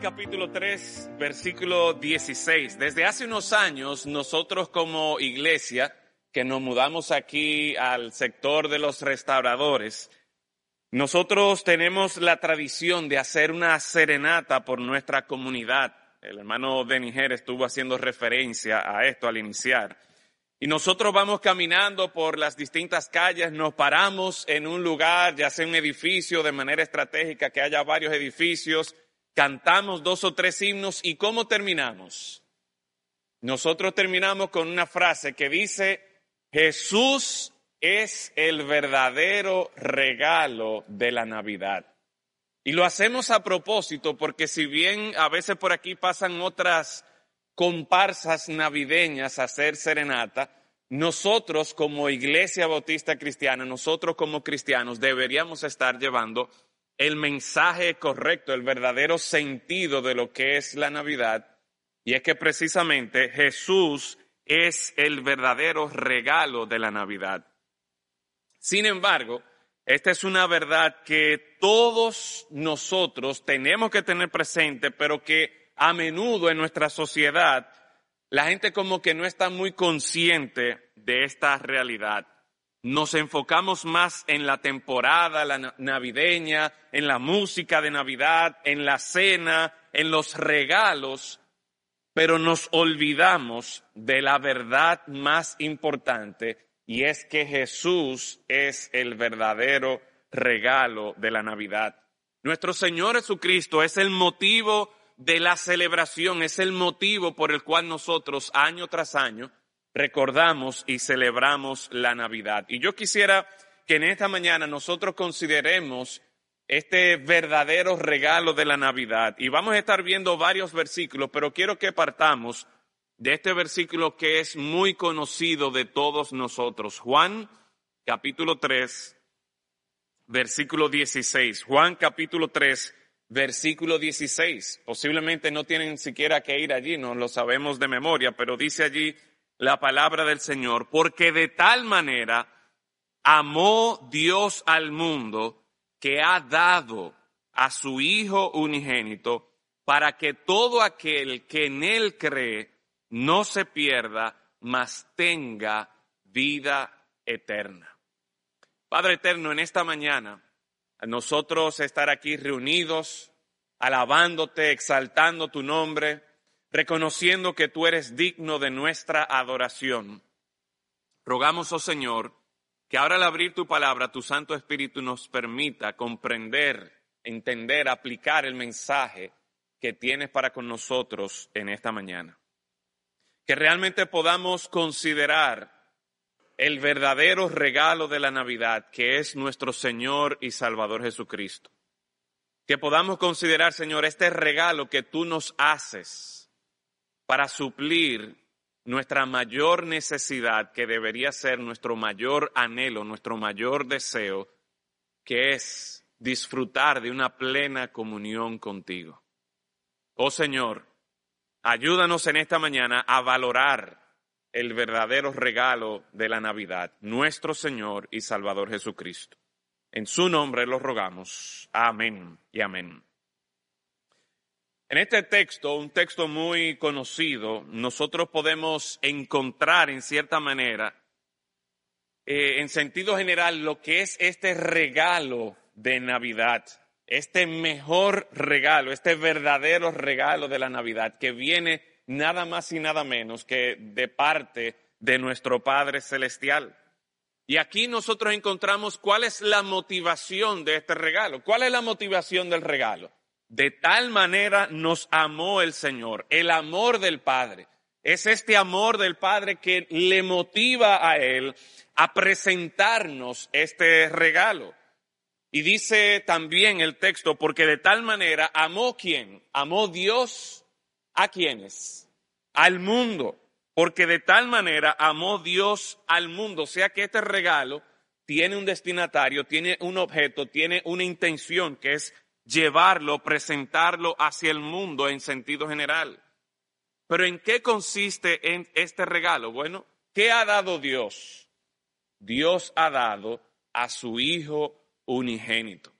Capítulo 3, versículo 16. Desde hace unos años, nosotros como iglesia, que nos mudamos aquí al sector de los restauradores, nosotros tenemos la tradición de hacer una serenata por nuestra comunidad. El hermano de Niger estuvo haciendo referencia a esto al iniciar. Y nosotros vamos caminando por las distintas calles, nos paramos en un lugar, ya sea un edificio de manera estratégica, que haya varios edificios, cantamos dos o tres himnos y ¿cómo terminamos? Nosotros terminamos con una frase que dice, Jesús es el verdadero regalo de la Navidad. Y lo hacemos a propósito porque si bien a veces por aquí pasan otras comparsas navideñas a hacer serenata, nosotros como Iglesia Bautista Cristiana, nosotros como cristianos deberíamos estar llevando el mensaje correcto, el verdadero sentido de lo que es la Navidad, y es que precisamente Jesús es el verdadero regalo de la Navidad. Sin embargo, esta es una verdad que todos nosotros tenemos que tener presente, pero que a menudo en nuestra sociedad la gente como que no está muy consciente de esta realidad nos enfocamos más en la temporada la navideña, en la música de Navidad, en la cena, en los regalos, pero nos olvidamos de la verdad más importante y es que Jesús es el verdadero regalo de la Navidad. Nuestro Señor Jesucristo es el motivo de la celebración, es el motivo por el cual nosotros año tras año recordamos y celebramos la Navidad. Y yo quisiera que en esta mañana nosotros consideremos este verdadero regalo de la Navidad. Y vamos a estar viendo varios versículos, pero quiero que partamos de este versículo que es muy conocido de todos nosotros. Juan capítulo 3, versículo 16. Juan capítulo 3, versículo 16. Posiblemente no tienen siquiera que ir allí, no lo sabemos de memoria, pero dice allí la palabra del Señor, porque de tal manera amó Dios al mundo que ha dado a su Hijo unigénito para que todo aquel que en Él cree no se pierda, mas tenga vida eterna. Padre eterno, en esta mañana, nosotros estar aquí reunidos, alabándote, exaltando tu nombre, reconociendo que tú eres digno de nuestra adoración. Rogamos, oh Señor, que ahora al abrir tu palabra, tu Santo Espíritu nos permita comprender, entender, aplicar el mensaje que tienes para con nosotros en esta mañana. Que realmente podamos considerar el verdadero regalo de la Navidad, que es nuestro Señor y Salvador Jesucristo. Que podamos considerar, Señor, este regalo que tú nos haces para suplir nuestra mayor necesidad, que debería ser nuestro mayor anhelo, nuestro mayor deseo, que es disfrutar de una plena comunión contigo. Oh Señor, ayúdanos en esta mañana a valorar el verdadero regalo de la Navidad, nuestro Señor y Salvador Jesucristo. En su nombre lo rogamos. Amén y amén. En este texto, un texto muy conocido, nosotros podemos encontrar en cierta manera, eh, en sentido general, lo que es este regalo de Navidad, este mejor regalo, este verdadero regalo de la Navidad, que viene nada más y nada menos que de parte de nuestro Padre Celestial. Y aquí nosotros encontramos cuál es la motivación de este regalo. ¿Cuál es la motivación del regalo? De tal manera nos amó el Señor, el amor del Padre. Es este amor del Padre que le motiva a Él a presentarnos este regalo. Y dice también el texto, porque de tal manera amó quién? Amó Dios a quienes? Al mundo. Porque de tal manera amó Dios al mundo. O sea que este regalo tiene un destinatario, tiene un objeto, tiene una intención que es llevarlo, presentarlo hacia el mundo en sentido general. Pero ¿en qué consiste en este regalo? Bueno, ¿qué ha dado Dios? Dios ha dado a su Hijo unigénito.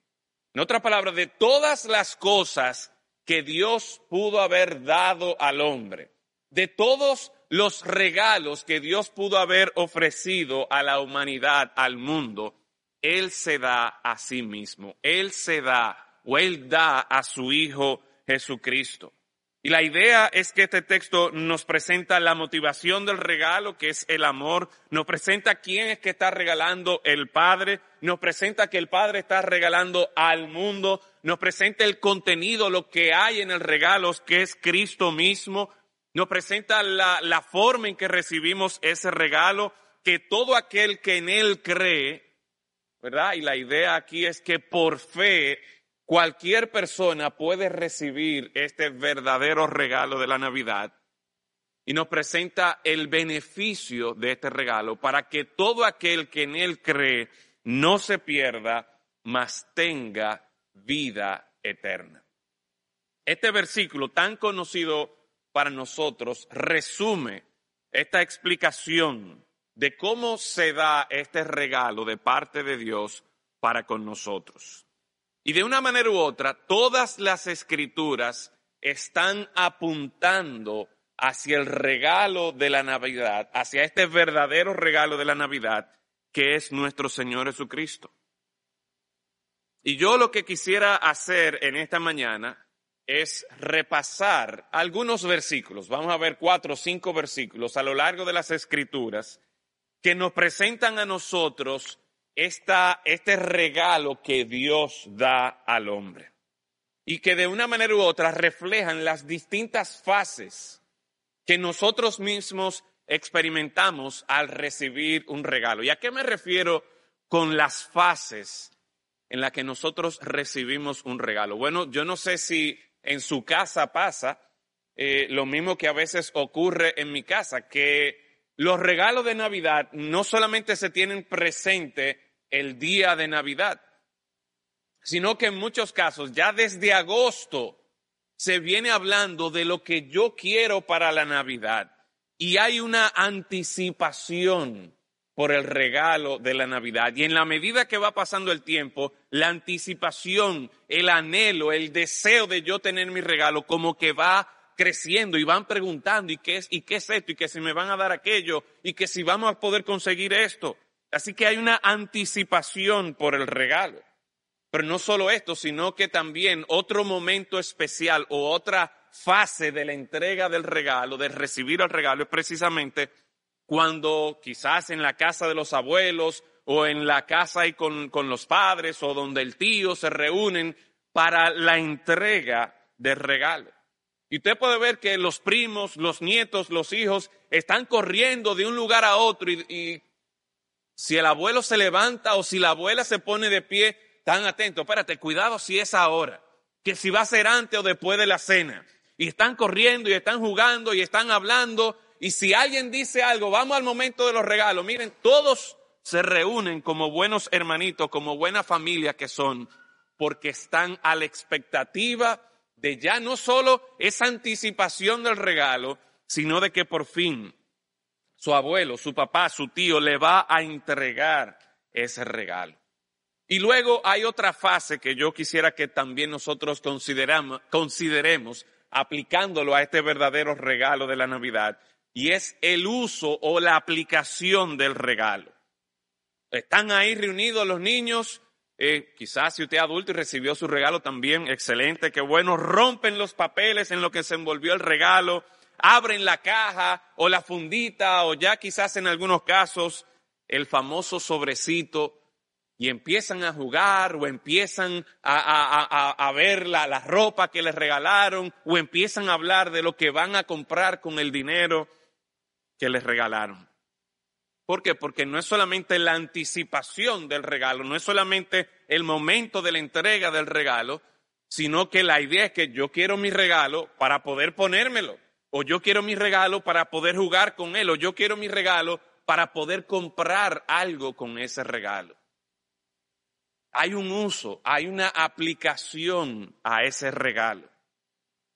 En otras palabras, de todas las cosas que Dios pudo haber dado al hombre, de todos los regalos que Dios pudo haber ofrecido a la humanidad, al mundo, Él se da a sí mismo, Él se da o Él da a su Hijo Jesucristo. Y la idea es que este texto nos presenta la motivación del regalo, que es el amor, nos presenta quién es que está regalando el Padre, nos presenta que el Padre está regalando al mundo, nos presenta el contenido, lo que hay en el regalo, que es Cristo mismo, nos presenta la, la forma en que recibimos ese regalo, que todo aquel que en Él cree, ¿verdad? Y la idea aquí es que por fe Cualquier persona puede recibir este verdadero regalo de la Navidad y nos presenta el beneficio de este regalo para que todo aquel que en él cree no se pierda, mas tenga vida eterna. Este versículo tan conocido para nosotros resume esta explicación de cómo se da este regalo de parte de Dios para con nosotros. Y de una manera u otra, todas las escrituras están apuntando hacia el regalo de la Navidad, hacia este verdadero regalo de la Navidad, que es nuestro Señor Jesucristo. Y yo lo que quisiera hacer en esta mañana es repasar algunos versículos. Vamos a ver cuatro o cinco versículos a lo largo de las escrituras que nos presentan a nosotros esta, este regalo que Dios da al hombre y que de una manera u otra reflejan las distintas fases que nosotros mismos experimentamos al recibir un regalo. ¿Y a qué me refiero con las fases en las que nosotros recibimos un regalo? Bueno, yo no sé si en su casa pasa eh, lo mismo que a veces ocurre en mi casa, que los regalos de Navidad no solamente se tienen presente el día de Navidad, sino que en muchos casos ya desde agosto se viene hablando de lo que yo quiero para la Navidad y hay una anticipación por el regalo de la Navidad. Y en la medida que va pasando el tiempo, la anticipación, el anhelo, el deseo de yo tener mi regalo como que va creciendo y van preguntando y qué es y qué es esto y que si me van a dar aquello y que si vamos a poder conseguir esto. Así que hay una anticipación por el regalo. Pero no solo esto, sino que también otro momento especial o otra fase de la entrega del regalo, de recibir el regalo, es precisamente cuando quizás en la casa de los abuelos o en la casa y con, con los padres o donde el tío se reúnen para la entrega del regalo. Y usted puede ver que los primos, los nietos, los hijos están corriendo de un lugar a otro y, y si el abuelo se levanta o si la abuela se pone de pie, tan atento. Espérate, cuidado si es ahora. Que si va a ser antes o después de la cena. Y están corriendo y están jugando y están hablando. Y si alguien dice algo, vamos al momento de los regalos. Miren, todos se reúnen como buenos hermanitos, como buena familia que son, porque están a la expectativa de ya no solo esa anticipación del regalo, sino de que por fin su abuelo, su papá, su tío le va a entregar ese regalo. Y luego hay otra fase que yo quisiera que también nosotros consideremos aplicándolo a este verdadero regalo de la Navidad, y es el uso o la aplicación del regalo. Están ahí reunidos los niños, eh, quizás si usted es adulto y recibió su regalo también, excelente, qué bueno, rompen los papeles en lo que se envolvió el regalo, abren la caja o la fundita o ya quizás en algunos casos el famoso sobrecito y empiezan a jugar o empiezan a, ver la, la, ropa que les regalaron o empiezan a hablar de lo que van a comprar con el dinero que les regalaron. ¿Por qué? Porque no es solamente la anticipación del regalo, no es solamente el momento de la entrega del regalo, sino que la idea es que yo quiero mi regalo para poder ponérmelo, o yo quiero mi regalo para poder jugar con él, o yo quiero mi regalo para poder comprar algo con ese regalo. Hay un uso, hay una aplicación a ese regalo.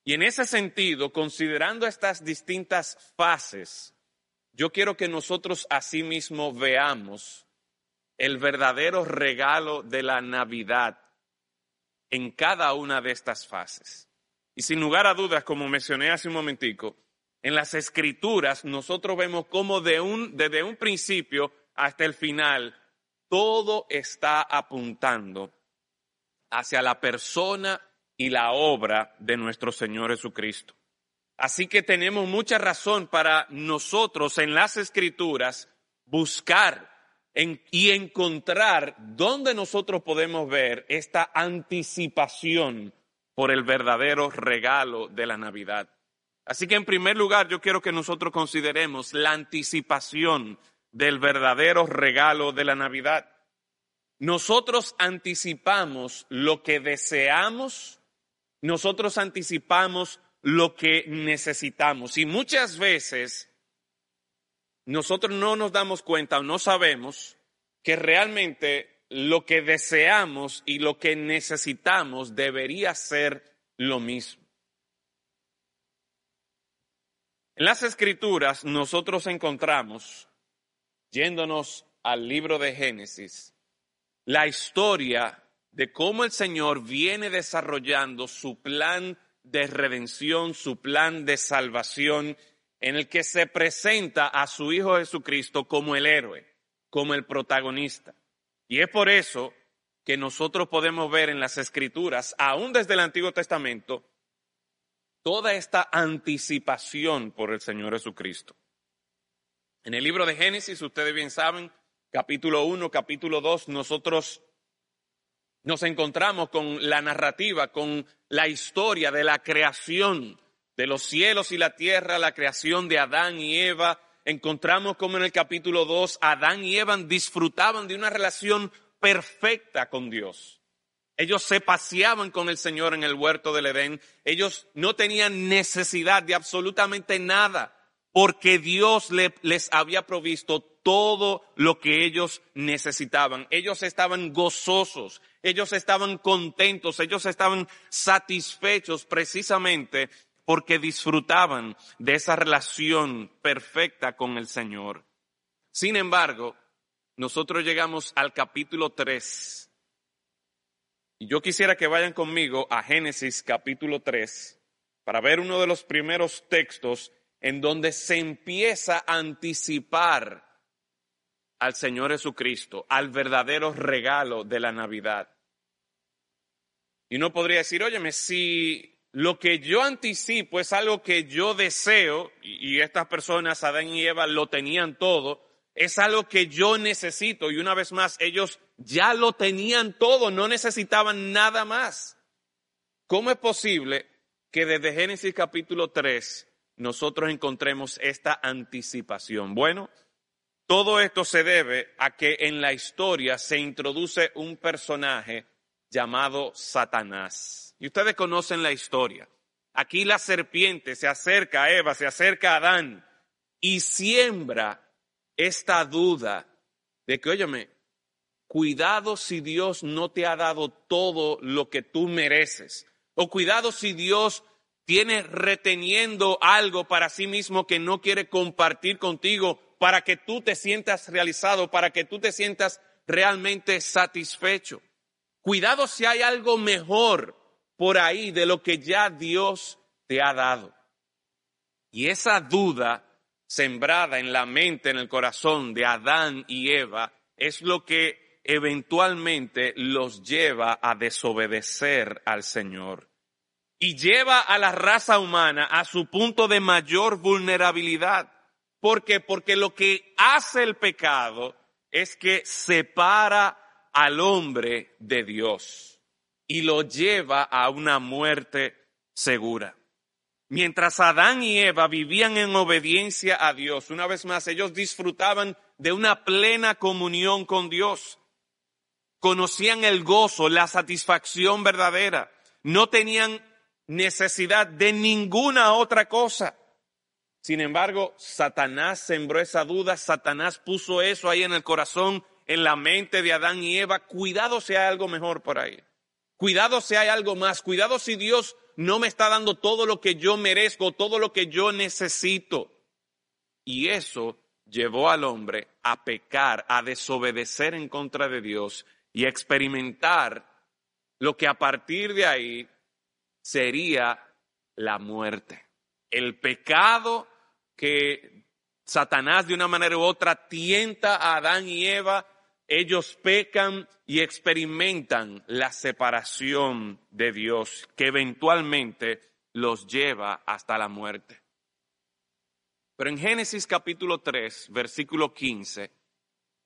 Y en ese sentido, considerando estas distintas fases, yo quiero que nosotros asimismo veamos el verdadero regalo de la Navidad en cada una de estas fases. Y sin lugar a dudas, como mencioné hace un momentico, en las escrituras nosotros vemos cómo de un, desde un principio hasta el final todo está apuntando hacia la persona y la obra de nuestro Señor Jesucristo. Así que tenemos mucha razón para nosotros en las escrituras buscar y encontrar dónde nosotros podemos ver esta anticipación por el verdadero regalo de la Navidad. Así que en primer lugar yo quiero que nosotros consideremos la anticipación del verdadero regalo de la Navidad. Nosotros anticipamos lo que deseamos, nosotros anticipamos lo que necesitamos y muchas veces nosotros no nos damos cuenta o no sabemos que realmente lo que deseamos y lo que necesitamos debería ser lo mismo. En las escrituras nosotros encontramos, yéndonos al libro de Génesis, la historia de cómo el Señor viene desarrollando su plan de redención, su plan de salvación en el que se presenta a su Hijo Jesucristo como el héroe, como el protagonista. Y es por eso que nosotros podemos ver en las Escrituras, aún desde el Antiguo Testamento, toda esta anticipación por el Señor Jesucristo. En el libro de Génesis, ustedes bien saben, capítulo 1, capítulo 2, nosotros nos encontramos con la narrativa, con la historia de la creación de los cielos y la tierra, la creación de Adán y Eva, encontramos como en el capítulo 2 Adán y Eva disfrutaban de una relación perfecta con Dios. Ellos se paseaban con el Señor en el huerto del Edén. Ellos no tenían necesidad de absolutamente nada porque Dios les había provisto todo lo que ellos necesitaban. Ellos estaban gozosos, ellos estaban contentos, ellos estaban satisfechos precisamente porque disfrutaban de esa relación perfecta con el Señor. Sin embargo, nosotros llegamos al capítulo 3. Y yo quisiera que vayan conmigo a Génesis capítulo 3 para ver uno de los primeros textos en donde se empieza a anticipar al Señor Jesucristo, al verdadero regalo de la Navidad. Y uno podría decir, óyeme, si lo que yo anticipo es algo que yo deseo, y, estas personas, Adán y Eva, lo tenían todo, es algo que yo necesito, y una vez más, ellos ya lo tenían todo, no necesitaban nada más. ¿Cómo es posible que desde Génesis capítulo 3 nosotros encontremos esta anticipación? Bueno, todo esto se debe a que en la historia se introduce un personaje llamado Satanás. Y ustedes conocen la historia. Aquí la serpiente se acerca a Eva, se acerca a Adán y siembra esta duda de que, óyeme, cuidado si Dios no te ha dado todo lo que tú mereces. O cuidado si Dios tiene reteniendo algo para sí mismo que no quiere compartir contigo para que tú te sientas realizado, para que tú te sientas realmente satisfecho. Cuidado si hay algo mejor por ahí de lo que ya Dios te ha dado. Y esa duda sembrada en la mente, en el corazón de Adán y Eva, es lo que eventualmente los lleva a desobedecer al Señor. Y lleva a la raza humana a su punto de mayor vulnerabilidad. ¿Por qué? Porque lo que hace el pecado es que separa al hombre de Dios y lo lleva a una muerte segura. mientras Adán y Eva vivían en obediencia a Dios, una vez más, ellos disfrutaban de una plena comunión con Dios. Conocían el gozo, la satisfacción verdadera. No tenían necesidad de ninguna otra cosa. Sin embargo, Satanás sembró esa duda, Satanás puso eso ahí en el corazón, en la mente de Adán y Eva. Cuidado si hay algo mejor por ahí. Cuidado si hay algo más. Cuidado si Dios no me está dando todo lo que yo merezco, todo lo que yo necesito. Y eso llevó al hombre a pecar, a desobedecer en contra de Dios y a experimentar lo que a partir de ahí sería la muerte. El pecado que Satanás de una manera u otra tienta a Adán y Eva, ellos pecan y experimentan la separación de Dios que eventualmente los lleva hasta la muerte. Pero en Génesis capítulo 3, versículo 15,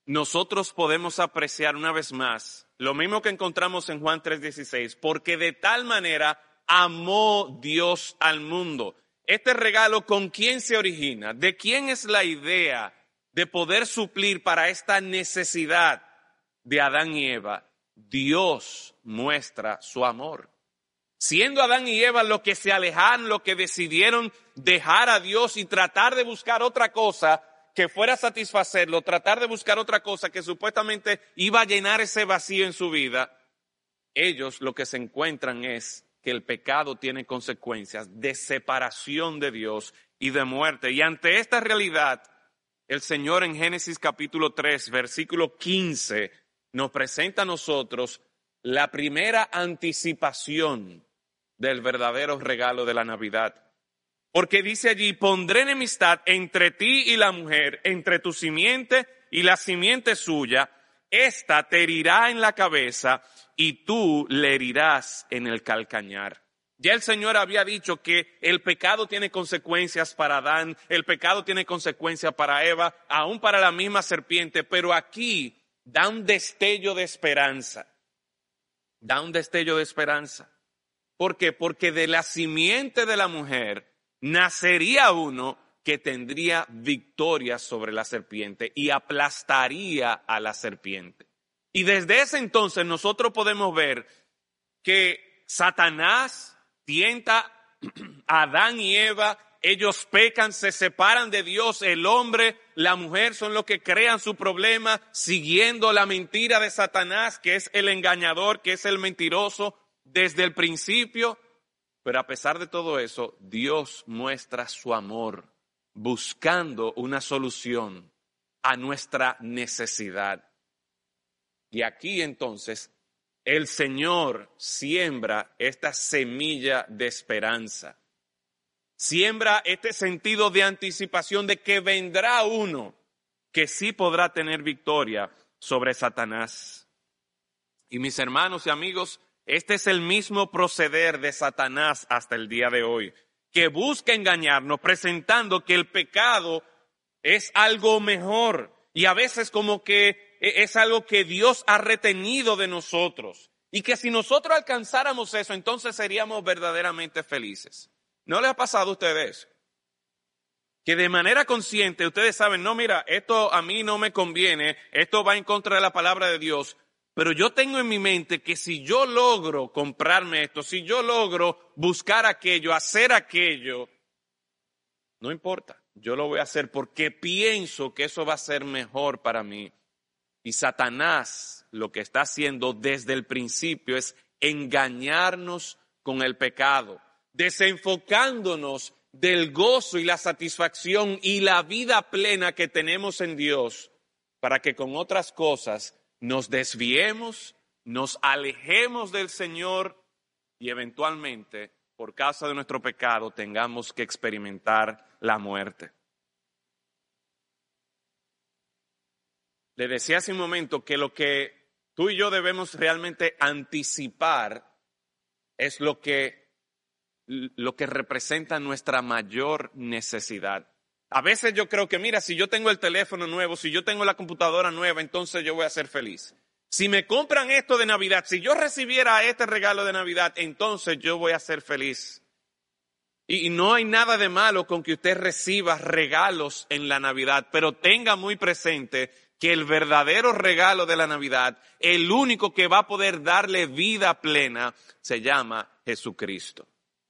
nosotros podemos apreciar una vez más lo mismo que encontramos en Juan 3:16, porque de tal manera amó Dios al mundo. Este regalo, ¿con quién se origina? ¿De quién es la idea de poder suplir para esta necesidad de Adán y Eva? Dios muestra su amor. Siendo Adán y Eva los que se alejaron, los que decidieron dejar a Dios y tratar de buscar otra cosa que fuera a satisfacerlo, tratar de buscar otra cosa que supuestamente iba a llenar ese vacío en su vida, ellos lo que se encuentran es que el pecado tiene consecuencias de separación de Dios y de muerte. Y ante esta realidad, el Señor en Génesis capítulo 3, versículo 15, nos presenta a nosotros la primera anticipación del verdadero regalo de la Navidad. Porque dice allí, pondré enemistad entre ti y la mujer, entre tu simiente y la simiente suya, esta te herirá en la cabeza y tú le herirás en el calcañar. Ya el Señor había dicho que el pecado tiene consecuencias para Adán, el pecado tiene consecuencias para Eva, aún para la misma serpiente, pero aquí da un destello de esperanza. Da un destello de esperanza. ¿Por qué? Porque de la simiente de la mujer nacería uno que tendría victoria sobre la serpiente y aplastaría a la serpiente. Y desde ese entonces nosotros podemos ver que Satanás tienta a Adán y Eva, ellos pecan, se separan de Dios, el hombre, la mujer son los que crean su problema siguiendo la mentira de Satanás, que es el engañador, que es el mentiroso desde el principio. Pero a pesar de todo eso, Dios muestra su amor buscando una solución a nuestra necesidad. Y aquí entonces el Señor siembra esta semilla de esperanza. Siembra este sentido de anticipación de que vendrá uno que sí podrá tener victoria sobre Satanás. Y mis hermanos y amigos, este es el mismo proceder de Satanás hasta el día de hoy que busca engañarnos presentando que el pecado es algo mejor y a veces como que es algo que Dios ha retenido de nosotros y que si nosotros alcanzáramos eso entonces seríamos verdaderamente felices. ¿No les ha pasado a ustedes? Que de manera consciente ustedes saben, no, mira, esto a mí no me conviene, esto va en contra de la palabra de Dios, pero yo tengo en mi mente que si yo logro comprarme esto, si yo logro buscar aquello, hacer aquello, no importa, yo lo voy a hacer porque pienso que eso va a ser mejor para mí. Y Satanás lo que está haciendo desde el principio es engañarnos con el pecado, desenfocándonos del gozo y la satisfacción y la vida plena que tenemos en Dios, para que con otras cosas nos desviemos, nos alejemos del Señor y eventualmente, por causa de nuestro pecado, tengamos que experimentar la muerte. Le decía hace un momento que lo que tú y yo debemos realmente anticipar es lo que, lo que representa nuestra mayor necesidad. A veces yo creo que, mira, si yo tengo el teléfono nuevo, si yo tengo la computadora nueva, entonces yo voy a ser feliz. Si me compran esto de Navidad, si yo recibiera este regalo de Navidad, entonces yo voy a ser feliz. Y no hay nada de malo con que usted reciba regalos en la Navidad, pero tenga muy presente que el verdadero regalo de la Navidad, el único que va a poder darle vida plena, se llama Jesucristo.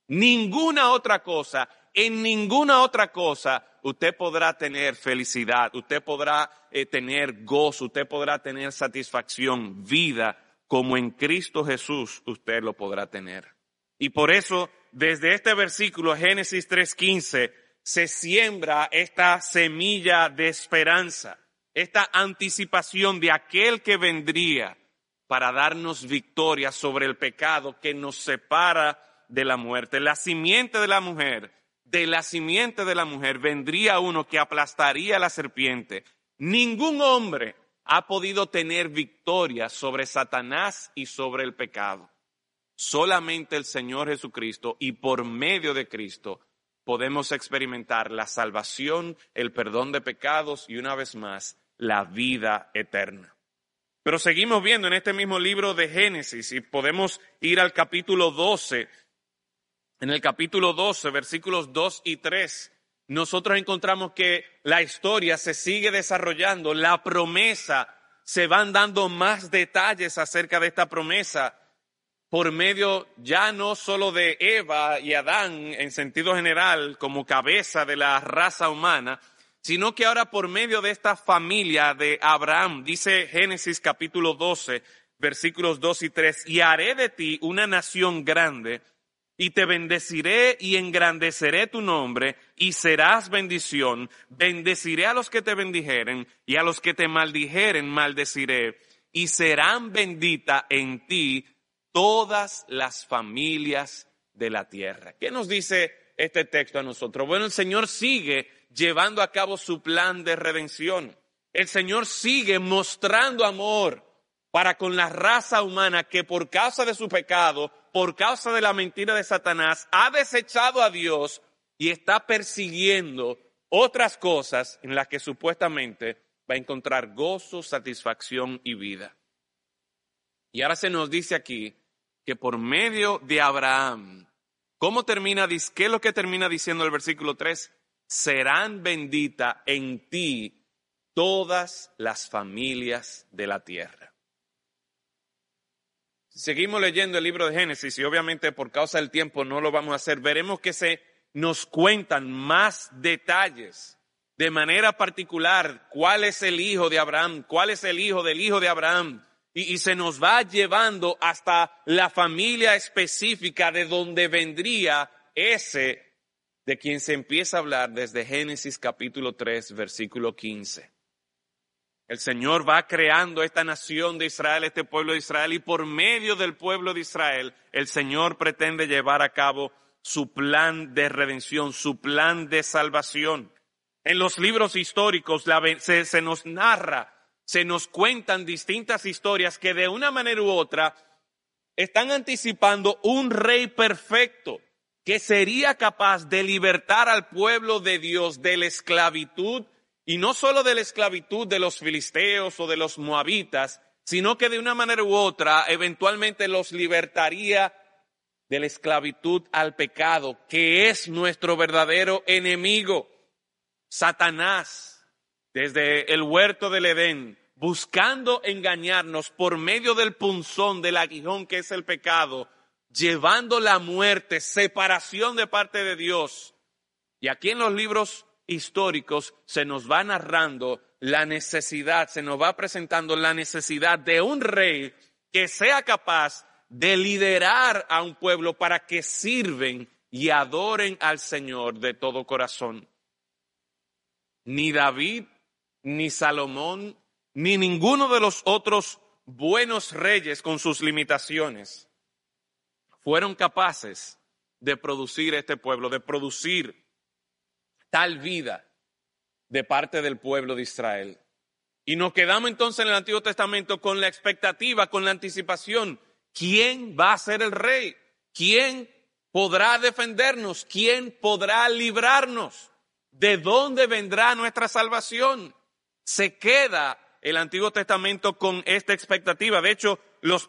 Ninguna otra cosa, en ninguna otra cosa usted podrá tener felicidad, usted podrá eh, tener gozo, usted podrá tener satisfacción, vida, como en Cristo Jesús usted lo podrá tener. Y por eso, desde este versículo, Génesis 3.15, se siembra esta semilla de esperanza, esta anticipación de aquel que vendría para darnos victoria sobre el pecado que nos separa de la muerte. La simiente de la mujer, de la simiente de la mujer vendría uno que aplastaría a la serpiente. Ningún hombre ha podido tener victoria sobre Satanás y sobre el pecado. Solamente el Señor Jesucristo y por medio de Cristo podemos experimentar la salvación, el perdón de pecados y una vez más la vida eterna. Pero seguimos viendo en este mismo libro de Génesis y podemos ir al capítulo 12. En el capítulo 12, versículos 2 y 3, nosotros encontramos que la historia se sigue desarrollando, la promesa, se van dando más detalles acerca de esta promesa por medio ya no solo de Eva y Adán en sentido general como cabeza de la raza humana, sino que ahora por medio de esta familia de Abraham, dice Génesis capítulo 12, versículos 2 y 3, y haré de ti una nación grande, y te bendeciré y engrandeceré tu nombre, y serás bendición, bendeciré a los que te bendijeren, y a los que te maldijeren maldeciré, y serán bendita en ti todas las familias de la tierra. ¿Qué nos dice este texto a nosotros? Bueno, el Señor sigue llevando a cabo su plan de redención. El Señor sigue mostrando amor para con la raza humana que por causa de su pecado, por causa de la mentira de Satanás, ha desechado a Dios y está persiguiendo otras cosas en las que supuestamente va a encontrar gozo, satisfacción y vida. Y ahora se nos dice aquí que por medio de Abraham, ¿cómo termina, qué es lo que termina diciendo el versículo 3? Serán benditas en ti todas las familias de la tierra. Seguimos leyendo el libro de Génesis y obviamente por causa del tiempo no lo vamos a hacer. Veremos que se nos cuentan más detalles de manera particular cuál es el hijo de Abraham, cuál es el hijo del hijo de Abraham, y, se nos va llevando hasta la familia específica de donde vendría ese de quien se empieza a hablar desde Génesis capítulo 3, versículo 15. El Señor va creando esta nación de Israel, este pueblo de Israel, y por medio del pueblo de Israel, el Señor pretende llevar a cabo su plan de redención, su plan de salvación. En los libros históricos se nos narra se nos cuentan distintas historias que de una manera u otra están anticipando un rey perfecto que sería capaz de libertar al pueblo de Dios de la esclavitud y no solo de la esclavitud de los filisteos o de los moabitas, sino que de una manera u otra eventualmente los libertaría de la esclavitud al pecado, que es nuestro verdadero enemigo, Satanás desde el huerto del Edén, buscando engañarnos por medio del punzón, del aguijón que es el pecado, llevando la muerte, separación de parte de Dios. Y aquí en los libros históricos se nos va narrando la necesidad, se nos va presentando la necesidad de un rey que sea capaz de liderar a un pueblo para que sirven y adoren al Señor de todo corazón. Ni David ni Salomón, ni ninguno de los otros buenos reyes con sus limitaciones fueron capaces de producir este pueblo, de producir tal vida de parte del pueblo de Israel. Y nos quedamos entonces en el Antiguo Testamento con la expectativa, con la anticipación. ¿Quién va a ser el rey? ¿Quién podrá defendernos? ¿Quién podrá librarnos? ¿De dónde vendrá nuestra salvación? se queda el Antiguo Testamento con esta expectativa. De hecho, los,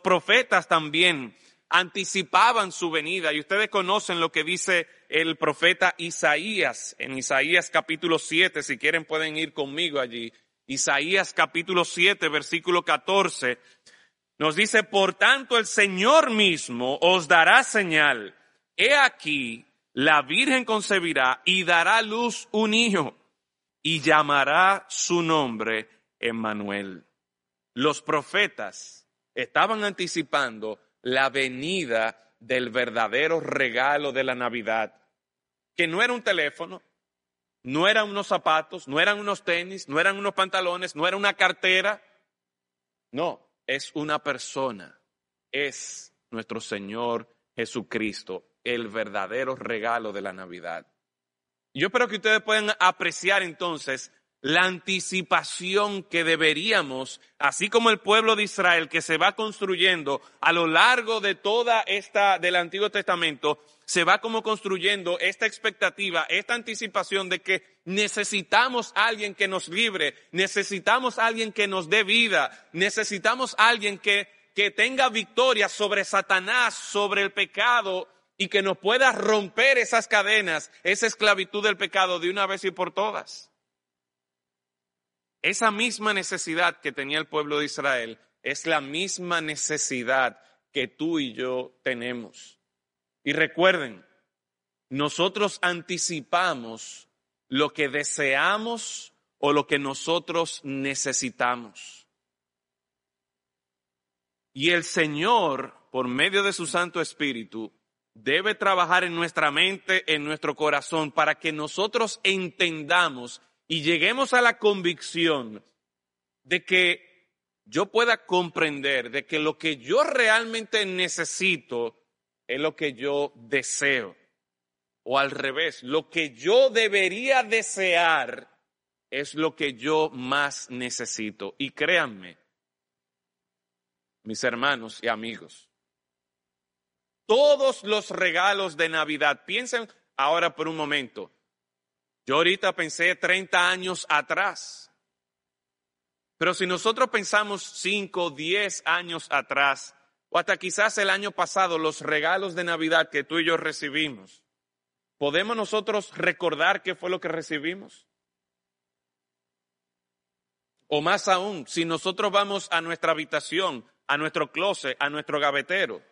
profetas también anticipaban su venida. Y ustedes conocen lo que dice el profeta Isaías en Isaías capítulo 7, si quieren pueden ir conmigo allí. Isaías capítulo 7, versículo 14, nos dice, por tanto el Señor mismo os dará señal. He aquí, la Virgen concebirá y dará luz un hijo y llamará su nombre Emmanuel. Los profetas estaban anticipando la venida del verdadero regalo de la Navidad, que no era un teléfono, no eran unos zapatos, no eran unos tenis, no eran unos pantalones, no era una cartera. No, es una persona. Es nuestro Señor Jesucristo, el verdadero regalo de la Navidad. Yo espero que ustedes puedan apreciar entonces la anticipación que deberíamos, así como el pueblo de Israel que se va construyendo a lo largo de toda esta del Antiguo Testamento, se va como construyendo esta expectativa, esta anticipación de que necesitamos a alguien que nos libre, necesitamos a alguien que nos dé vida, necesitamos a alguien que, que tenga victoria sobre Satanás, sobre el pecado y que nos pueda romper esas cadenas, esa esclavitud del pecado de una vez y por todas. Esa misma necesidad que tenía el pueblo de Israel es la misma necesidad que tú y yo tenemos. Y recuerden, nosotros anticipamos lo que deseamos o lo que nosotros necesitamos. Y el Señor, por medio de su Santo Espíritu, debe trabajar en nuestra mente, en nuestro corazón, para que nosotros entendamos y lleguemos a la convicción de que yo pueda comprender de que lo que yo realmente necesito es lo que yo deseo. O al revés, lo que yo debería desear es lo que yo más necesito. Y créanme, mis hermanos y amigos, todos los regalos de Navidad, piensen ahora por un momento, yo ahorita pensé 30 años atrás. Pero si nosotros pensamos 5, 10 años atrás, o hasta quizás el año pasado, los regalos de Navidad que tú y yo recibimos, ¿podemos nosotros recordar qué fue lo que recibimos? O más aún, si nosotros vamos a nuestra habitación, a nuestro closet, a nuestro gavetero,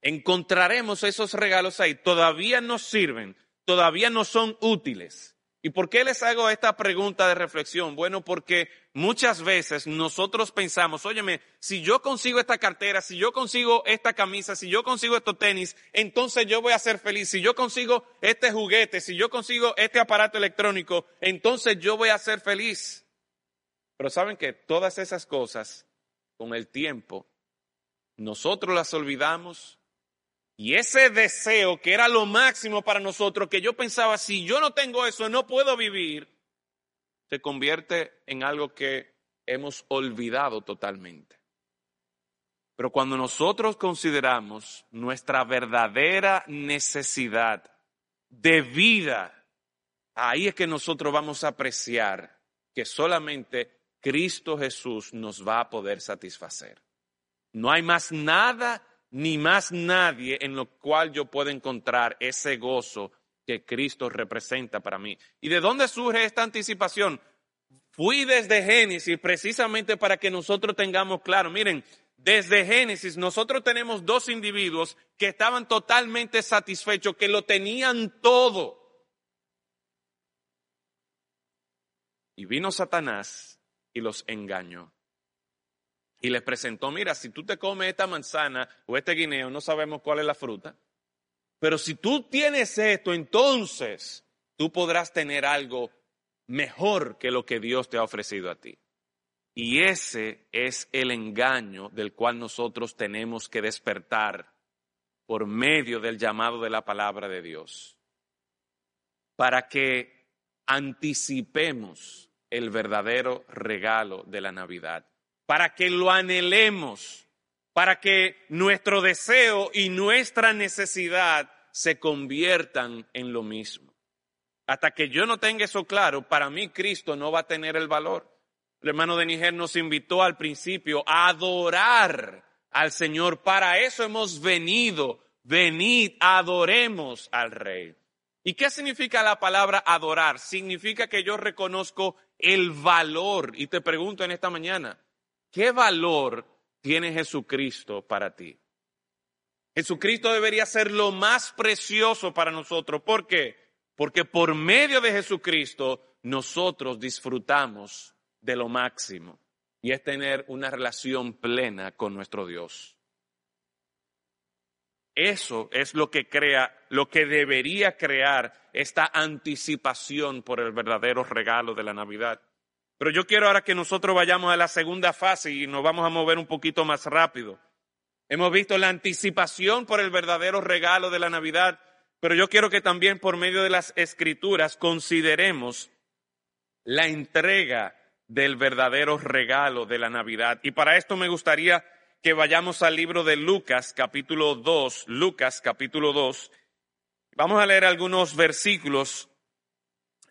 encontraremos esos regalos ahí, todavía nos sirven, todavía no son útiles. ¿Y por qué les hago esta pregunta de reflexión? Bueno, porque muchas veces nosotros pensamos, óyeme, si yo consigo esta cartera, si yo consigo esta camisa, si yo consigo estos tenis, entonces yo voy a ser feliz. Si yo consigo este juguete, si yo consigo este aparato electrónico, entonces yo voy a ser feliz. Pero saben que todas esas cosas, con el tiempo, nosotros las olvidamos y ese deseo que era lo máximo para nosotros, que yo pensaba, si yo no tengo eso, no puedo vivir, se convierte en algo que hemos olvidado totalmente. Pero cuando nosotros consideramos nuestra verdadera necesidad de vida, ahí es que nosotros vamos a apreciar que solamente Cristo Jesús nos va a poder satisfacer. No hay más nada ni más nadie en lo cual yo pueda encontrar ese gozo que Cristo representa para mí. ¿Y de dónde surge esta anticipación? Fui desde Génesis precisamente para que nosotros tengamos claro, miren, desde Génesis nosotros tenemos dos individuos que estaban totalmente satisfechos, que lo tenían todo. Y vino Satanás y los engañó y les presentó, mira, si tú te comes esta manzana o este guineo, no sabemos cuál es la fruta, pero si tú tienes esto, entonces tú podrás tener algo mejor que lo que Dios te ha ofrecido a ti. Y ese es el engaño del cual nosotros tenemos que despertar por medio del llamado de la palabra de Dios, para que anticipemos el verdadero regalo de la Navidad para que lo anhelemos, para que nuestro deseo y nuestra necesidad se conviertan en lo mismo. Hasta que yo no tenga eso claro, para mí Cristo no va a tener el valor. El hermano de Niger nos invitó al principio a adorar al Señor. Para eso hemos venido. Venid, adoremos al Rey. ¿Y qué significa la palabra adorar? Significa que yo reconozco el valor. Y te pregunto en esta mañana, ¿qué valor tiene Jesucristo para ti? Jesucristo debería ser lo más precioso para nosotros. ¿Por qué? Porque por medio de Jesucristo nosotros disfrutamos de lo máximo y es tener una relación plena con nuestro Dios. Eso es lo que crea, lo que debería crear esta anticipación por el verdadero regalo de la Navidad. Pero yo quiero ahora que nosotros vayamos a la segunda fase y nos vamos a mover un poquito más rápido. Hemos visto la anticipación por el verdadero regalo de la Navidad, pero yo quiero que también por medio de las escrituras consideremos la entrega del verdadero regalo de la Navidad. Y para esto me gustaría que vayamos al libro de Lucas capítulo 2, Lucas capítulo 2. Vamos a leer algunos versículos.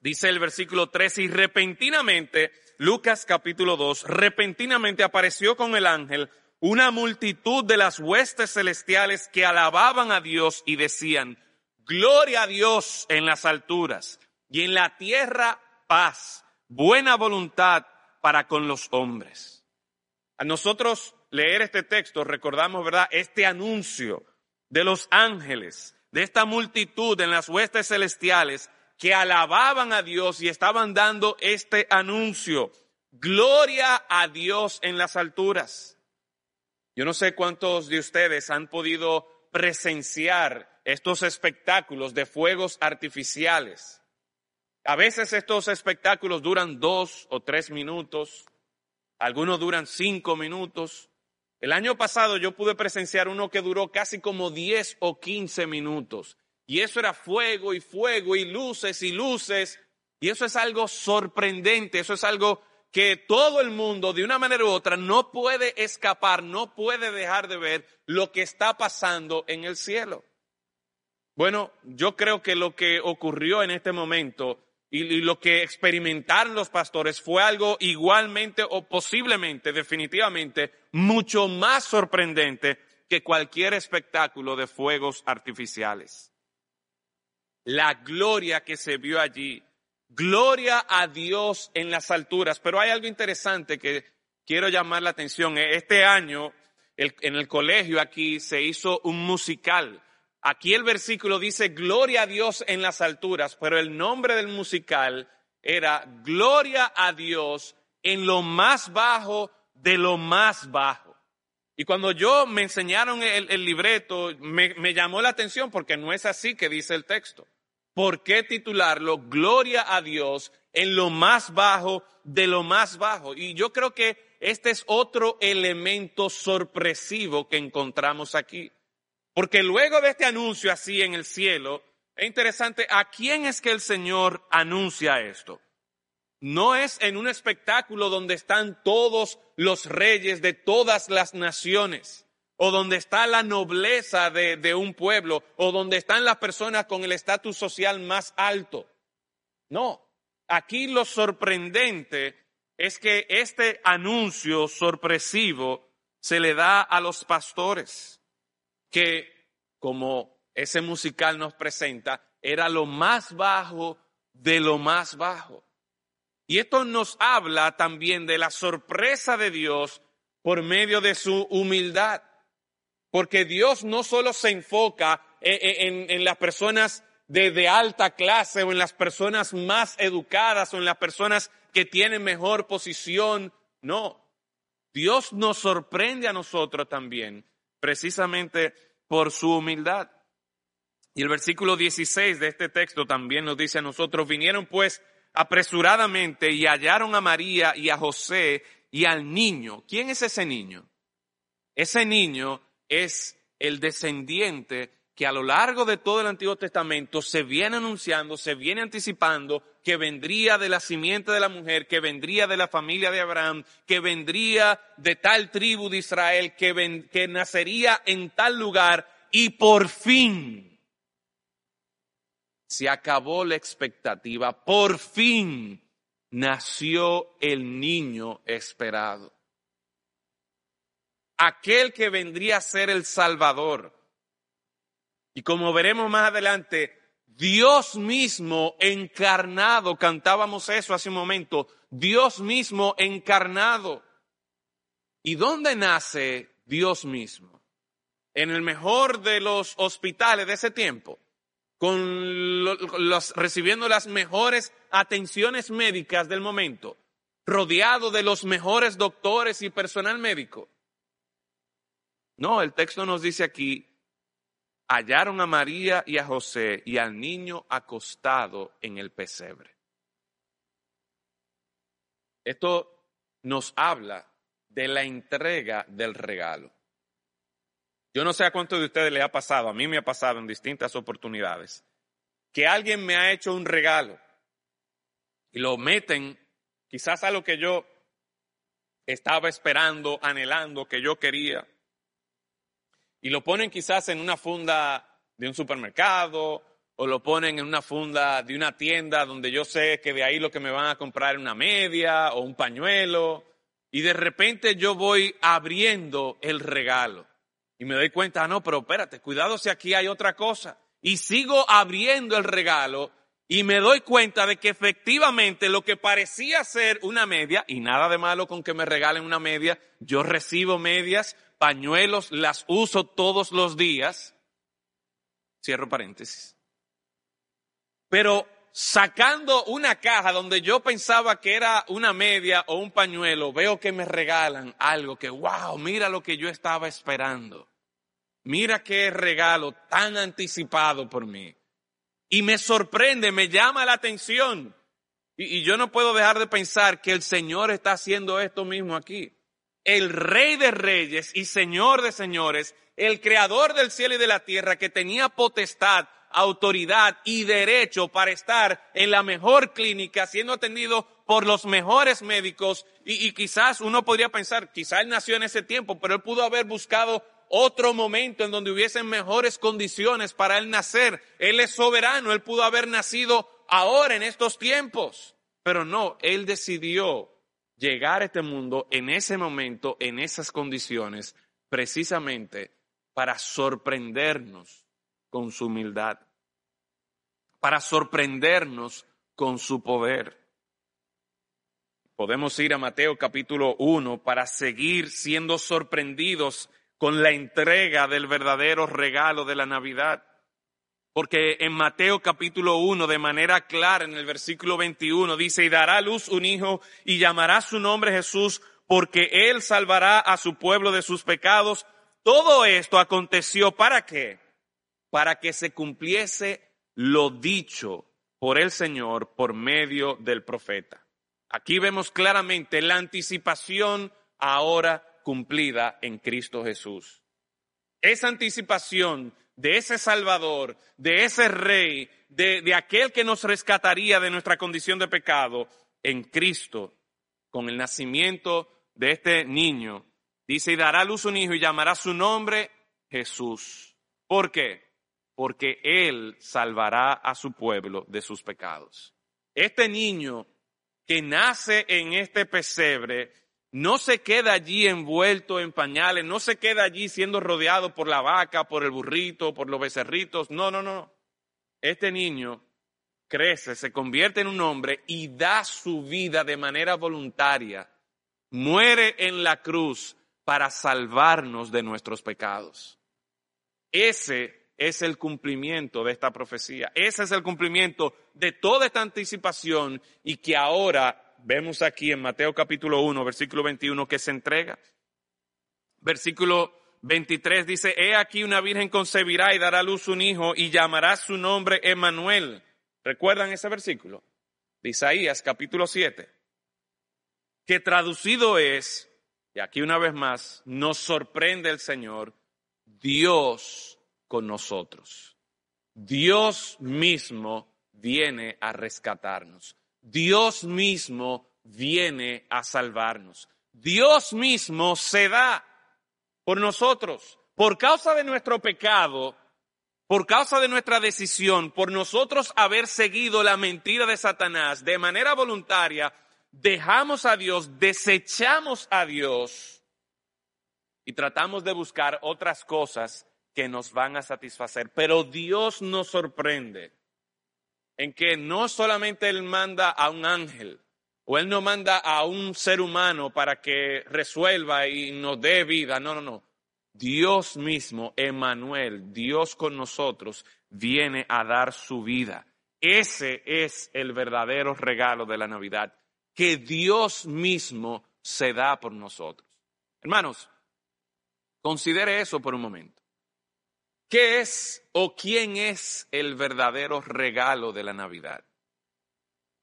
Dice el versículo 3, y repentinamente, Lucas capítulo 2, repentinamente apareció con el ángel una multitud de las huestes celestiales que alababan a Dios y decían, Gloria a Dios en las alturas y en la tierra paz, buena voluntad para con los hombres. A nosotros leer este texto recordamos, ¿verdad?, este anuncio de los ángeles, de esta multitud en las huestes celestiales que alababan a Dios y estaban dando este anuncio. Gloria a Dios en las alturas. Yo no sé cuántos de ustedes han podido presenciar estos espectáculos de fuegos artificiales. A veces estos espectáculos duran dos o tres minutos, algunos duran cinco minutos. El año pasado yo pude presenciar uno que duró casi como diez o quince minutos. Y eso era fuego y fuego y luces y luces. Y eso es algo sorprendente, eso es algo que todo el mundo de una manera u otra no puede escapar, no puede dejar de ver lo que está pasando en el cielo. Bueno, yo creo que lo que ocurrió en este momento y, lo que experimentaron los pastores fue algo igualmente o posiblemente, definitivamente, mucho más sorprendente que cualquier espectáculo de fuegos artificiales. La gloria que se vio allí, gloria a Dios en las alturas. Pero hay algo interesante que quiero llamar la atención. Este año, en el colegio aquí se hizo un musical Aquí el versículo dice Gloria a Dios en las alturas, pero el nombre del musical era Gloria a Dios en lo más bajo de lo más bajo. Y cuando yo me enseñaron el, libreto, me, me llamó la atención porque no es así que dice el texto. ¿Por qué titularlo Gloria a Dios en lo más bajo de lo más bajo? Y yo creo que este es otro elemento sorpresivo que encontramos aquí. Porque luego de este anuncio así en el cielo, es interesante, ¿a quién es que el Señor anuncia esto? No es en un espectáculo donde están todos los reyes de todas las naciones, o donde está la nobleza de, un pueblo, o donde están las personas con el estatus social más alto. No, aquí lo sorprendente es que este anuncio sorpresivo se le da a los pastores que, como ese musical nos presenta, era lo más bajo de lo más bajo. Y esto nos habla también de la sorpresa de Dios por medio de su humildad. Porque Dios no solo se enfoca en, las personas de, de, alta clase o en las personas más educadas o en las personas que tienen mejor posición. No. Dios nos sorprende a nosotros también precisamente por su humildad. Y el versículo 16 de este texto también nos dice a nosotros, vinieron pues apresuradamente y hallaron a María y a José y al niño. ¿Quién es ese niño? Ese niño es el descendiente que a lo largo de todo el Antiguo Testamento se viene anunciando, se viene anticipando que vendría de la simiente de la mujer, que vendría de la familia de Abraham, que vendría de tal tribu de Israel, que, que nacería en tal lugar y por fin se acabó la expectativa, por fin nació el niño esperado. Aquel que vendría a ser el Salvador. Y como veremos más adelante, Dios mismo encarnado, cantábamos eso hace un momento, Dios mismo encarnado. ¿Y dónde nace Dios mismo? En el mejor de los hospitales de ese tiempo, con recibiendo las mejores atenciones médicas del momento, rodeado de los mejores doctores y personal médico. No, el texto nos dice aquí, hallaron a María y a José y al niño acostado en el pesebre. Esto nos habla de la entrega del regalo. Yo no sé a cuántos de ustedes le ha pasado, a mí me ha pasado en distintas oportunidades, que alguien me ha hecho un regalo y lo meten quizás a lo que yo estaba esperando, anhelando, que yo quería, y lo ponen quizás en una funda de un supermercado o lo ponen en una funda de una tienda donde yo sé que de ahí lo que me van a comprar es una media o un pañuelo y de repente yo voy abriendo el regalo y me doy cuenta, ah, no, pero espérate, cuidado si aquí hay otra cosa. Y sigo abriendo el regalo y me doy cuenta de que efectivamente lo que parecía ser una media, y nada de malo con que me regalen una media, yo recibo medias, pañuelos, las uso todos los días, cierro paréntesis. Pero sacando una caja donde yo pensaba que era una media o un pañuelo, veo que me regalan algo que, wow, mira lo que yo estaba esperando. Mira qué regalo tan anticipado por mí. Y me sorprende, me llama la atención. Y, y, yo no puedo dejar de pensar que el Señor está haciendo esto mismo aquí. El Rey de Reyes y Señor de Señores, el Creador del cielo y de la tierra, que tenía potestad, autoridad y derecho para estar en la mejor clínica, siendo atendido por los mejores médicos. Y, quizás uno podría pensar, quizás él nació en ese tiempo, pero él pudo haber buscado otro momento en donde hubiesen mejores condiciones para él nacer. Él es soberano, él pudo haber nacido ahora en estos tiempos, pero no, él decidió llegar a este mundo en ese momento, en esas condiciones, precisamente para sorprendernos con su humildad, para sorprendernos con su poder. Podemos ir a Mateo capítulo 1 para seguir siendo sorprendidos con la entrega del verdadero regalo de la Navidad. Porque en Mateo capítulo 1, de manera clara, en el versículo 21, dice, y dará luz un hijo y llamará su nombre Jesús, porque él salvará a su pueblo de sus pecados. Todo esto aconteció para qué? Para que se cumpliese lo dicho por el Señor por medio del profeta. Aquí vemos claramente la anticipación ahora cumplida en Cristo Jesús. Esa anticipación de ese Salvador, de ese Rey, de, aquel que nos rescataría de nuestra condición de pecado en Cristo, con el nacimiento de este niño, dice, y dará a luz un hijo y llamará su nombre Jesús. ¿Por qué? Porque Él salvará a su pueblo de sus pecados. Este niño que nace en este pesebre no se queda allí envuelto en pañales, no se queda allí siendo rodeado por la vaca, por el burrito, por los becerritos. No, no, no. Este niño crece, se convierte en un hombre y da su vida de manera voluntaria. Muere en la cruz para salvarnos de nuestros pecados. Ese es el cumplimiento de esta profecía. Ese es el cumplimiento de toda esta anticipación y que ahora vemos aquí en Mateo capítulo 1, versículo 21, que se entrega. Versículo 23 dice, He aquí una virgen concebirá y dará a luz un hijo y llamará su nombre Emanuel. ¿Recuerdan ese versículo? De Isaías capítulo 7. Que traducido es, y aquí una vez más, nos sorprende el Señor, Dios con nosotros. Dios mismo viene a rescatarnos. Dios mismo viene a salvarnos. Dios mismo se da por nosotros. Por causa de nuestro pecado, por causa de nuestra decisión, por nosotros haber seguido la mentira de Satanás de manera voluntaria, dejamos a Dios, desechamos a Dios. y tratamos de buscar otras cosas que nos van a satisfacer. Pero Dios nos sorprende en que no solamente Él manda a un ángel o Él no manda a un ser humano para que resuelva y nos dé vida. No, no, no. Dios mismo, Emanuel, Dios con nosotros, viene a dar su vida. Ese es el verdadero regalo de la Navidad, que Dios mismo se da por nosotros. Hermanos, considere eso por un momento. ¿Qué es o quién es el verdadero regalo de la Navidad?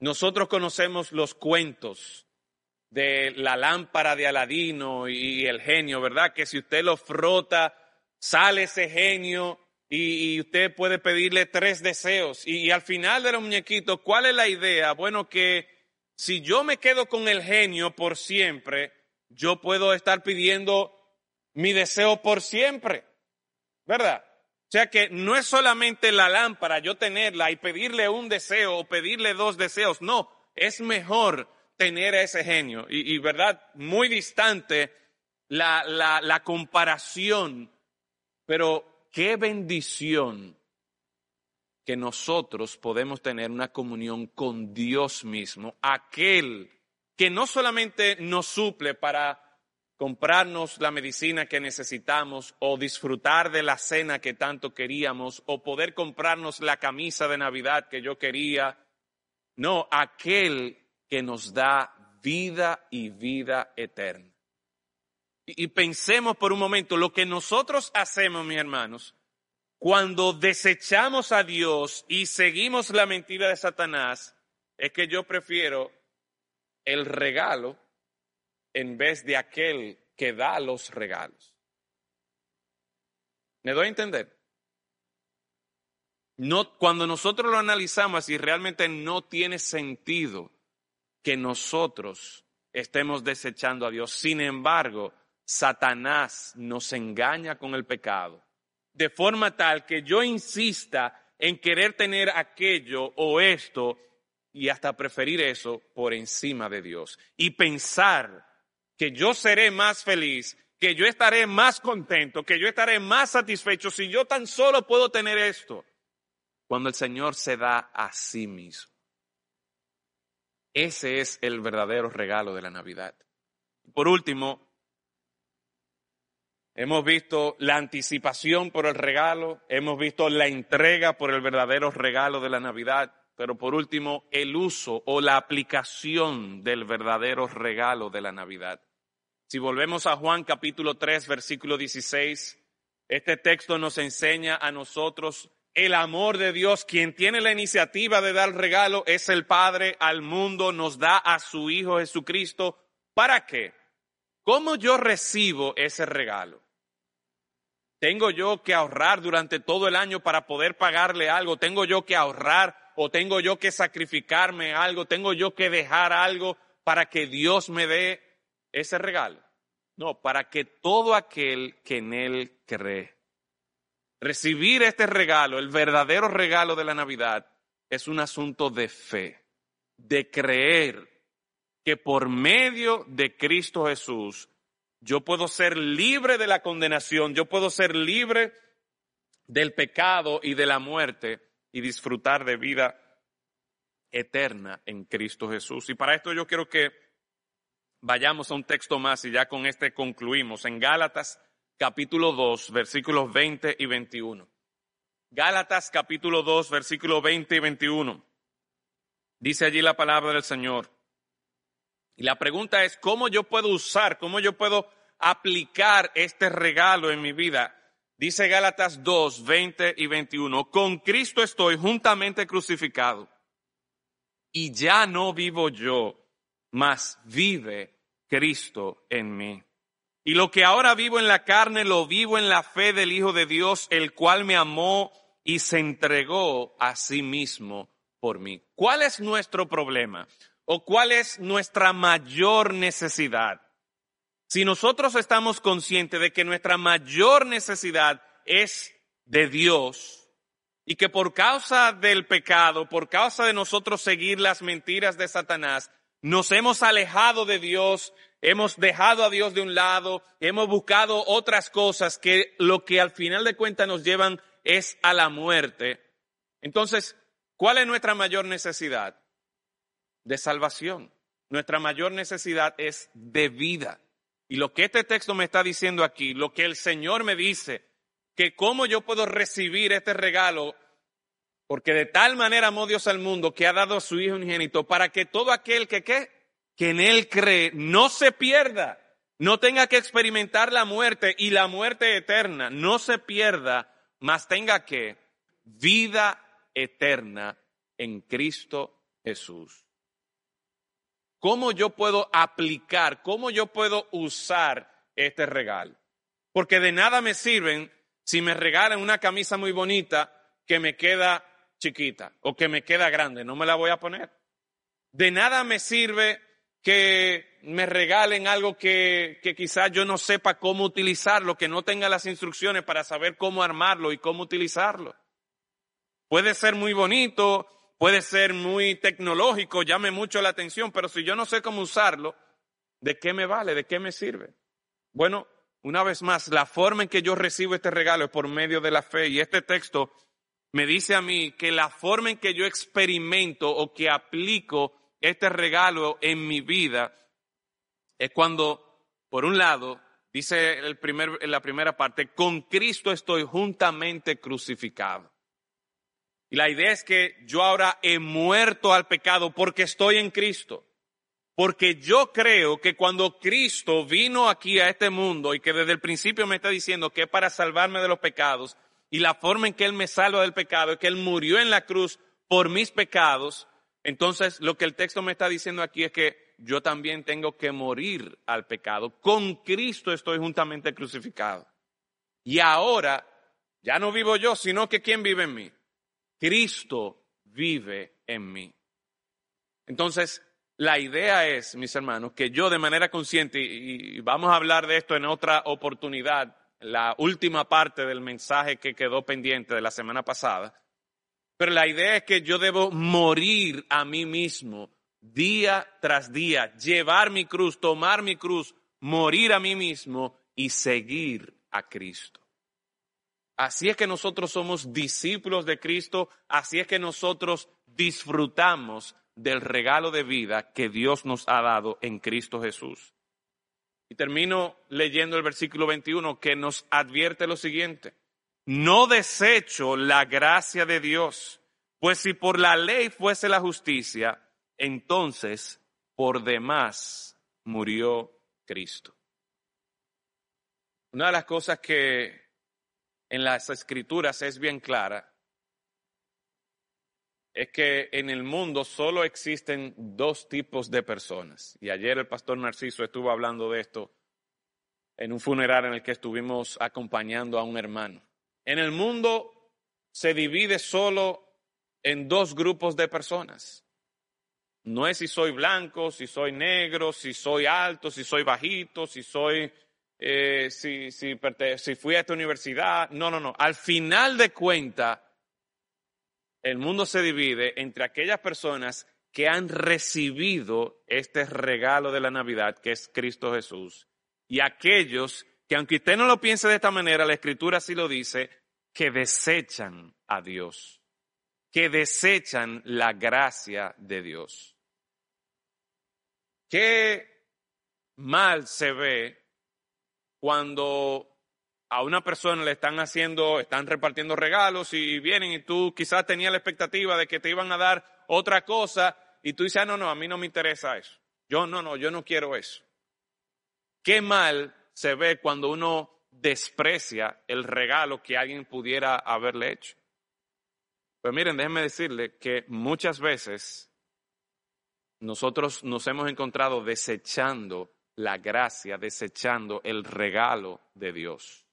Nosotros conocemos los cuentos de la lámpara de Aladino y el genio, ¿verdad? Que si usted lo frota, sale ese genio y, usted puede pedirle tres deseos. Y, al final de los muñequitos, ¿cuál es la idea? Bueno, que si yo me quedo con el genio por siempre, yo puedo estar pidiendo mi deseo por siempre, ¿verdad? O sea que no es solamente la lámpara, yo tenerla y pedirle un deseo o pedirle dos deseos, no, es mejor tener a ese genio. Y, verdad, muy distante la, la, la comparación, pero qué bendición que nosotros podemos tener una comunión con Dios mismo, aquel que no solamente nos suple para comprarnos la medicina que necesitamos o disfrutar de la cena que tanto queríamos o poder comprarnos la camisa de Navidad que yo quería. No, aquel que nos da vida y vida eterna. Y, pensemos por un momento, lo que nosotros hacemos, mis hermanos, cuando desechamos a Dios y seguimos la mentira de Satanás, es que yo prefiero el regalo en vez de aquel que da los regalos. ¿Me doy a entender? No, cuando nosotros lo analizamos así, realmente no tiene sentido que nosotros estemos desechando a Dios. Sin embargo, Satanás nos engaña con el pecado, de forma tal que yo insista en querer tener aquello o esto y hasta preferir eso por encima de Dios y pensar que yo seré más feliz, que yo estaré más contento, que yo estaré más satisfecho si yo tan solo puedo tener esto, cuando el Señor se da a sí mismo. Ese es el verdadero regalo de la Navidad. Por último, hemos visto la anticipación por el regalo, hemos visto la entrega por el verdadero regalo de la Navidad, pero por último, el uso o la aplicación del verdadero regalo de la Navidad. Si volvemos a Juan capítulo 3, versículo 16, este texto nos enseña a nosotros el amor de Dios. Quien tiene la iniciativa de dar regalo es el Padre al mundo, nos da a su Hijo Jesucristo. ¿Para qué? ¿Cómo yo recibo ese regalo? ¿Tengo yo que ahorrar durante todo el año para poder pagarle algo? ¿Tengo yo que ahorrar o tengo yo que sacrificarme algo? ¿Tengo yo que dejar algo para que Dios me dé ese regalo. No, para que todo aquel que en Él cree. Recibir este regalo, el verdadero regalo de la Navidad, es un asunto de fe, de creer que por medio de Cristo Jesús yo puedo ser libre de la condenación, yo puedo ser libre del pecado y de la muerte y disfrutar de vida eterna en Cristo Jesús. Y para esto yo quiero que Vayamos a un texto más y ya con este concluimos. En Gálatas capítulo 2, versículos 20 y 21. Gálatas capítulo 2, versículos 20 y 21. Dice allí la palabra del Señor. Y la pregunta es, ¿cómo yo puedo usar, cómo yo puedo aplicar este regalo en mi vida? Dice Gálatas 2, 20 y 21. Con Cristo estoy juntamente crucificado. Y ya no vivo yo mas vive Cristo en mí. Y lo que ahora vivo en la carne, lo vivo en la fe del Hijo de Dios, el cual me amó y se entregó a sí mismo por mí. ¿Cuál es nuestro problema? ¿O cuál es nuestra mayor necesidad? Si nosotros estamos conscientes de que nuestra mayor necesidad es de Dios y que por causa del pecado, por causa de nosotros seguir las mentiras de Satanás, nos hemos alejado de Dios, hemos dejado a Dios de un lado, hemos buscado otras cosas que lo que al final de cuentas nos llevan es a la muerte. Entonces, ¿cuál es nuestra mayor necesidad? De salvación. Nuestra mayor necesidad es de vida. Y lo que este texto me está diciendo aquí, lo que el Señor me dice, que cómo yo puedo recibir este regalo, porque de tal manera amó Dios al mundo que ha dado a su Hijo unigénito para que todo aquel que, ¿qué? que en Él cree no se pierda, no tenga que experimentar la muerte y la muerte eterna, no se pierda, mas tenga que vida eterna en Cristo Jesús. ¿Cómo yo puedo aplicar, cómo yo puedo usar este regalo? Porque de nada me sirven si me regalan una camisa muy bonita que me queda chiquita o que me queda grande, no me la voy a poner. De nada me sirve que me regalen algo que, que quizás yo no sepa cómo utilizarlo, que no tenga las instrucciones para saber cómo armarlo y cómo utilizarlo. Puede ser muy bonito, puede ser muy tecnológico, llame mucho la atención, pero si yo no sé cómo usarlo, ¿de qué me vale? ¿De qué me sirve? Bueno, una vez más, la forma en que yo recibo este regalo es por medio de la fe y este texto me dice a mí que la forma en que yo experimento o que aplico este regalo en mi vida es cuando, por un lado, dice el primer, en la primera parte, con Cristo estoy juntamente crucificado. Y la idea es que yo ahora he muerto al pecado porque estoy en Cristo. Porque yo creo que cuando Cristo vino aquí a este mundo y que desde el principio me está diciendo que es para salvarme de los pecados, y la forma en que Él me salva del pecado es que Él murió en la cruz por mis pecados, entonces lo que el texto me está diciendo aquí es que yo también tengo que morir al pecado. Con Cristo estoy juntamente crucificado. Y ahora ya no vivo yo, sino que ¿quién vive en mí? Cristo vive en mí. Entonces, la idea es, mis hermanos, que yo de manera consciente, y vamos a hablar de esto en otra oportunidad, la última parte del mensaje que quedó pendiente de la semana pasada, pero la idea es que yo debo morir a mí mismo día tras día, llevar mi cruz, tomar mi cruz, morir a mí mismo y seguir a Cristo. Así es que nosotros somos discípulos de Cristo, así es que nosotros disfrutamos del regalo de vida que Dios nos ha dado en Cristo Jesús. Y termino leyendo el versículo 21 que nos advierte lo siguiente. No desecho la gracia de Dios, pues si por la ley fuese la justicia, entonces por demás murió Cristo. Una de las cosas que en las escrituras es bien clara es que en el mundo solo existen dos tipos de personas. Y ayer el pastor Narciso estuvo hablando de esto en un funeral en el que estuvimos acompañando a un hermano. En el mundo se divide solo en dos grupos de personas. No es si soy blanco, si soy negro, si soy alto, si soy bajito, si soy, eh, si, si, si fui a esta universidad. No, no, no. Al final de cuentas, el mundo se divide entre aquellas personas que han recibido este regalo de la Navidad, que es Cristo Jesús, y aquellos que, aunque usted no lo piense de esta manera, la Escritura sí lo dice, que desechan a Dios, que desechan la gracia de Dios. Qué mal se ve cuando a una persona le están haciendo, están repartiendo regalos y vienen y tú quizás tenías la expectativa de que te iban a dar otra cosa y tú dices, ah, no, no, a mí no me interesa eso. Yo no, no, yo no quiero eso. Qué mal se ve cuando uno desprecia el regalo que alguien pudiera haberle hecho. Pues miren, déjenme decirle que muchas veces nosotros nos hemos encontrado desechando la gracia, desechando el regalo de Dios.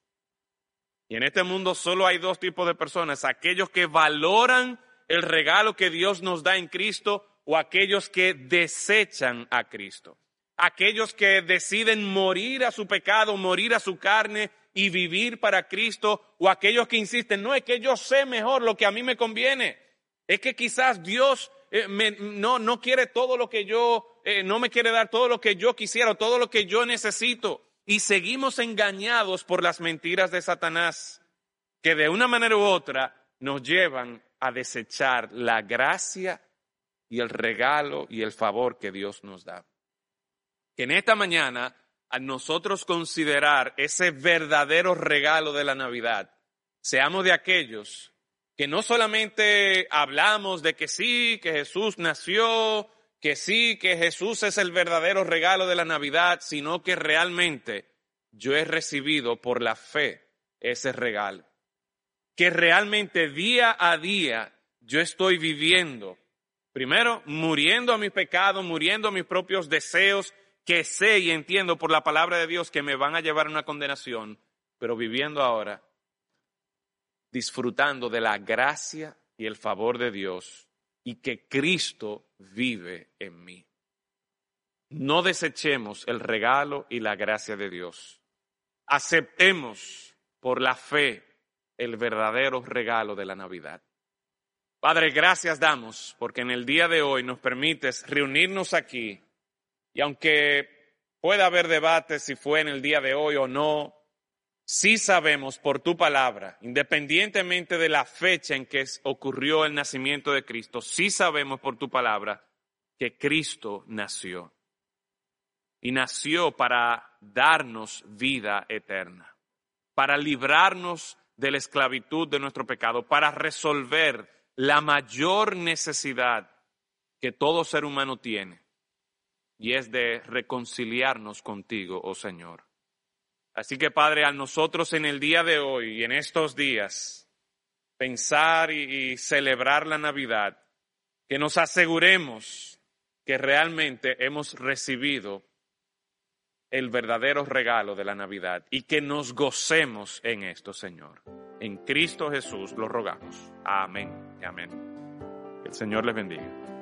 Y en este mundo solo hay dos tipos de personas, aquellos que valoran el regalo que Dios nos da en Cristo o aquellos que desechan a Cristo. Aquellos que deciden morir a su pecado, morir a su carne y vivir para Cristo o aquellos que insisten, no es que yo sé mejor lo que a mí me conviene, es que quizás Dios eh, me- no, no quiere todo lo que yo, eh, no me quiere dar todo lo que yo quisiera, todo lo que yo necesito. Y seguimos engañados por las mentiras de Satanás, que de una manera u otra nos llevan a desechar la gracia y el regalo y el favor que Dios nos da. Que en esta mañana, a nosotros considerar ese verdadero regalo de la Navidad, seamos de aquellos que no solamente hablamos de que sí, que Jesús nació, que sí, que Jesús es el verdadero regalo de la Navidad, sino que realmente yo he recibido por la fe ese regalo. Que realmente día a día yo estoy viviendo, primero muriendo a mi pecado, muriendo a mis propios deseos, que sé y entiendo por la palabra de Dios que me van a llevar a una condenación, pero viviendo ahora disfrutando de la gracia y el favor de Dios y que Cristo vive en mí. No desechemos el regalo y la gracia de Dios. Aceptemos por la fe el verdadero regalo de la Navidad. Padre, gracias damos porque en el día de hoy nos permites reunirnos aquí y aunque pueda haber debate si fue en el día de hoy o no, sí sabemos por tu palabra, independientemente de la fecha en que ocurrió el nacimiento de Cristo, sí sabemos por tu palabra que Cristo nació. Y nació para darnos vida eterna, para librarnos de la esclavitud de nuestro pecado, para resolver la mayor necesidad que todo ser humano tiene, y es de reconciliarnos contigo, oh Señor. Así que, Padre, a nosotros en el día de hoy y en estos días, pensar y, y, celebrar la Navidad, que nos aseguremos que realmente hemos recibido el verdadero regalo de la Navidad y que nos gocemos en esto, Señor. En Cristo Jesús lo rogamos. Amén amén. El Señor les bendiga.